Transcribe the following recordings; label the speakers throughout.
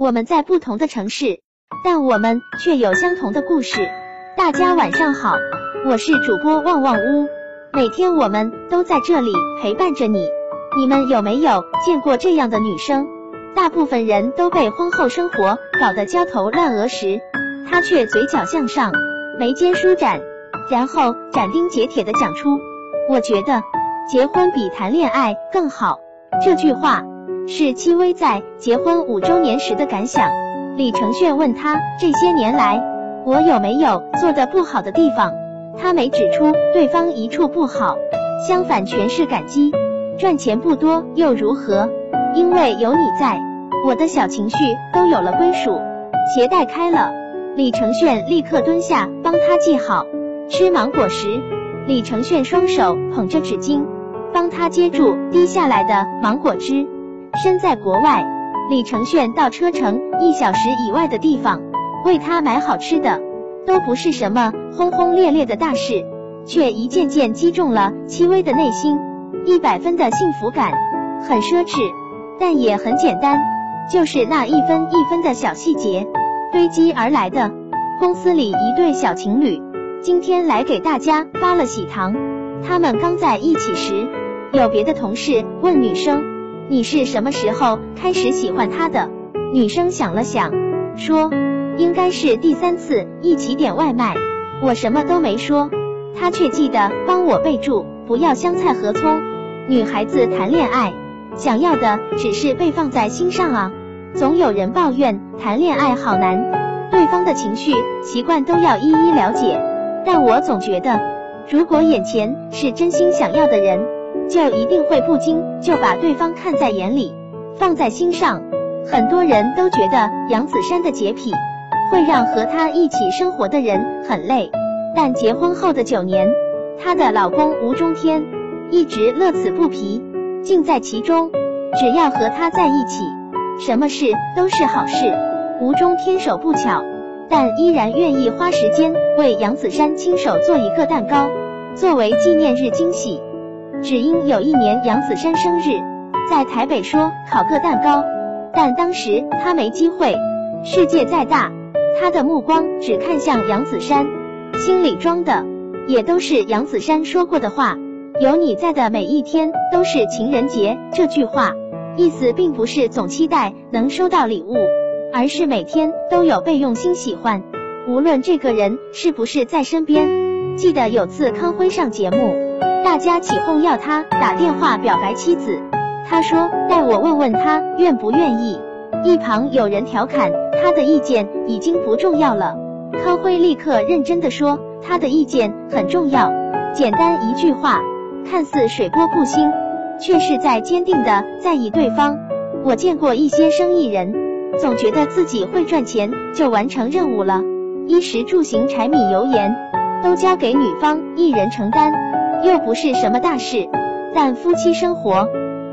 Speaker 1: 我们在不同的城市，但我们却有相同的故事。大家晚上好，我是主播旺旺屋，每天我们都在这里陪伴着你。你们有没有见过这样的女生？大部分人都被婚后生活搞得焦头烂额时，她却嘴角向上，眉间舒展，然后斩钉截铁的讲出：“我觉得结婚比谈恋爱更好。”这句话是戚薇在结婚五周年时的感想。李承铉问她这些年来我有没有做的不好的地方，她没指出对方一处不好，相反全是感激。赚钱不多又如何？因为有你在，我的小情绪都有了归属。鞋带开了，李承铉立刻蹲下帮他系好。吃芒果时，李承铉双手捧着纸巾，帮他接住滴下来的芒果汁。身在国外，李承铉到车程一小时以外的地方为他买好吃的，都不是什么轰轰烈烈的大事，却一件件击中了戚薇的内心。一百分的幸福感，很奢侈，但也很简单，就是那一分一分的小细节堆积而来的。公司里一对小情侣，今天来给大家发了喜糖。他们刚在一起时，有别的同事问女生：“你是什么时候开始喜欢他的？”女生想了想，说：“应该是第三次一起点外卖，我什么都没说，他却记得帮我备注，不要香菜和葱。”女孩子谈恋爱，想要的只是被放在心上啊。总有人抱怨谈恋爱好难，对方的情绪、习惯都要一一了解。但我总觉得，如果眼前是真心想要的人，就一定会不经就把对方看在眼里，放在心上。很多人都觉得杨子姗的洁癖会让和她一起生活的人很累，但结婚后的九年，她的老公吴中天。一直乐此不疲，尽在其中。只要和他在一起，什么事都是好事。吴中天手不巧，但依然愿意花时间为杨子姗亲手做一个蛋糕，作为纪念日惊喜。只因有一年杨子姗生日，在台北说烤个蛋糕，但当时他没机会。世界再大，他的目光只看向杨子姗，心里装的也都是杨子姗说过的话。有你在的每一天都是情人节。这句话意思并不是总期待能收到礼物，而是每天都有被用心喜欢，无论这个人是不是在身边。记得有次康辉上节目，大家起哄要他打电话表白妻子，他说带我问问他愿不愿意。一旁有人调侃他的意见已经不重要了，康辉立刻认真的说他的意见很重要，简单一句话。看似水波不兴，却是在坚定的在意对方。我见过一些生意人，总觉得自己会赚钱就完成任务了，衣食住行、柴米油盐都交给女方一人承担，又不是什么大事。但夫妻生活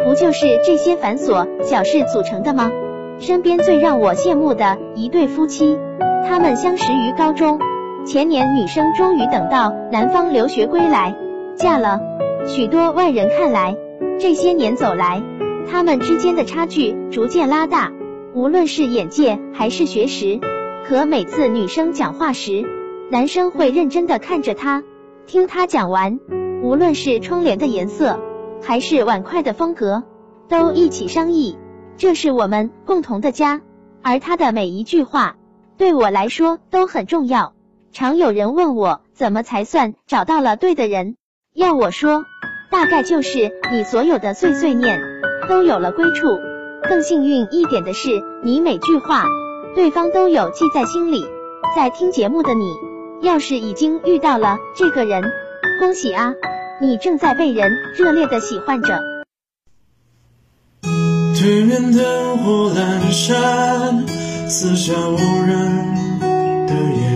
Speaker 1: 不就是这些繁琐小事组成的吗？身边最让我羡慕的一对夫妻，他们相识于高中，前年女生终于等到男方留学归来，嫁了。许多外人看来，这些年走来，他们之间的差距逐渐拉大，无论是眼界还是学识。可每次女生讲话时，男生会认真的看着她，听她讲完，无论是窗帘的颜色，还是碗筷的风格，都一起商议。这是我们共同的家，而他的每一句话，对我来说都很重要。常有人问我，怎么才算找到了对的人？要我说。大概就是你所有的碎碎念都有了归处。更幸运一点的是，你每句话对方都有记在心里。在听节目的你，要是已经遇到了这个人，恭喜啊，你正在被人热烈的喜欢着。
Speaker 2: 对面灯火阑珊，四下无人的夜，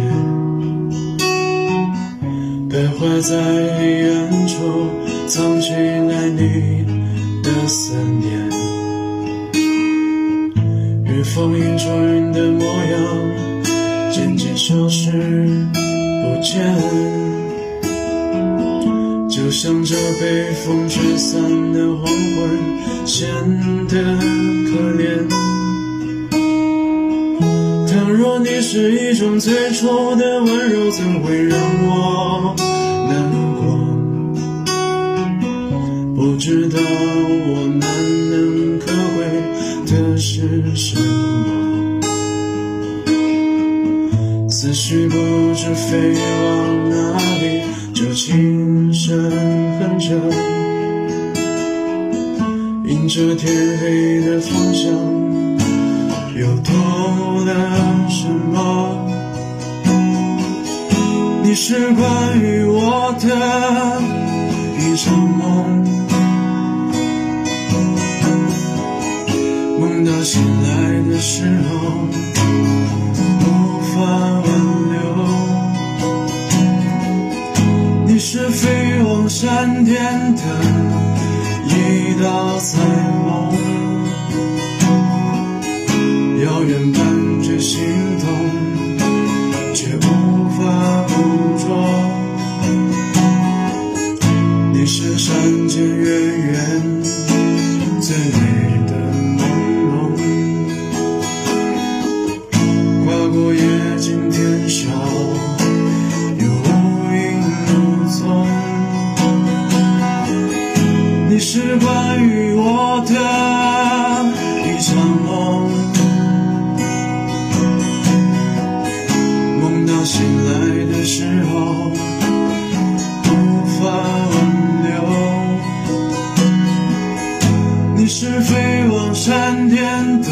Speaker 2: 徘徊在黑暗处。藏起来你的思念，与风迎着云的模样渐渐消失不见，像这被风吹散的黄昏，显得可怜。倘若你是一种最初的温柔，怎会让我难过？不知道我难能可贵的是什么，思绪不知飞往哪里，就轻声哼着，迎着天黑的方向。又偷了什么？你是关于我的一场梦，梦到醒来的时候闪电的一道彩虹。遥远感觉心动，却无法捕捉。你是山间月圆最美的关于我的一场梦。梦到醒来的时候无法挽留，你是飞往山巅的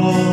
Speaker 2: 捕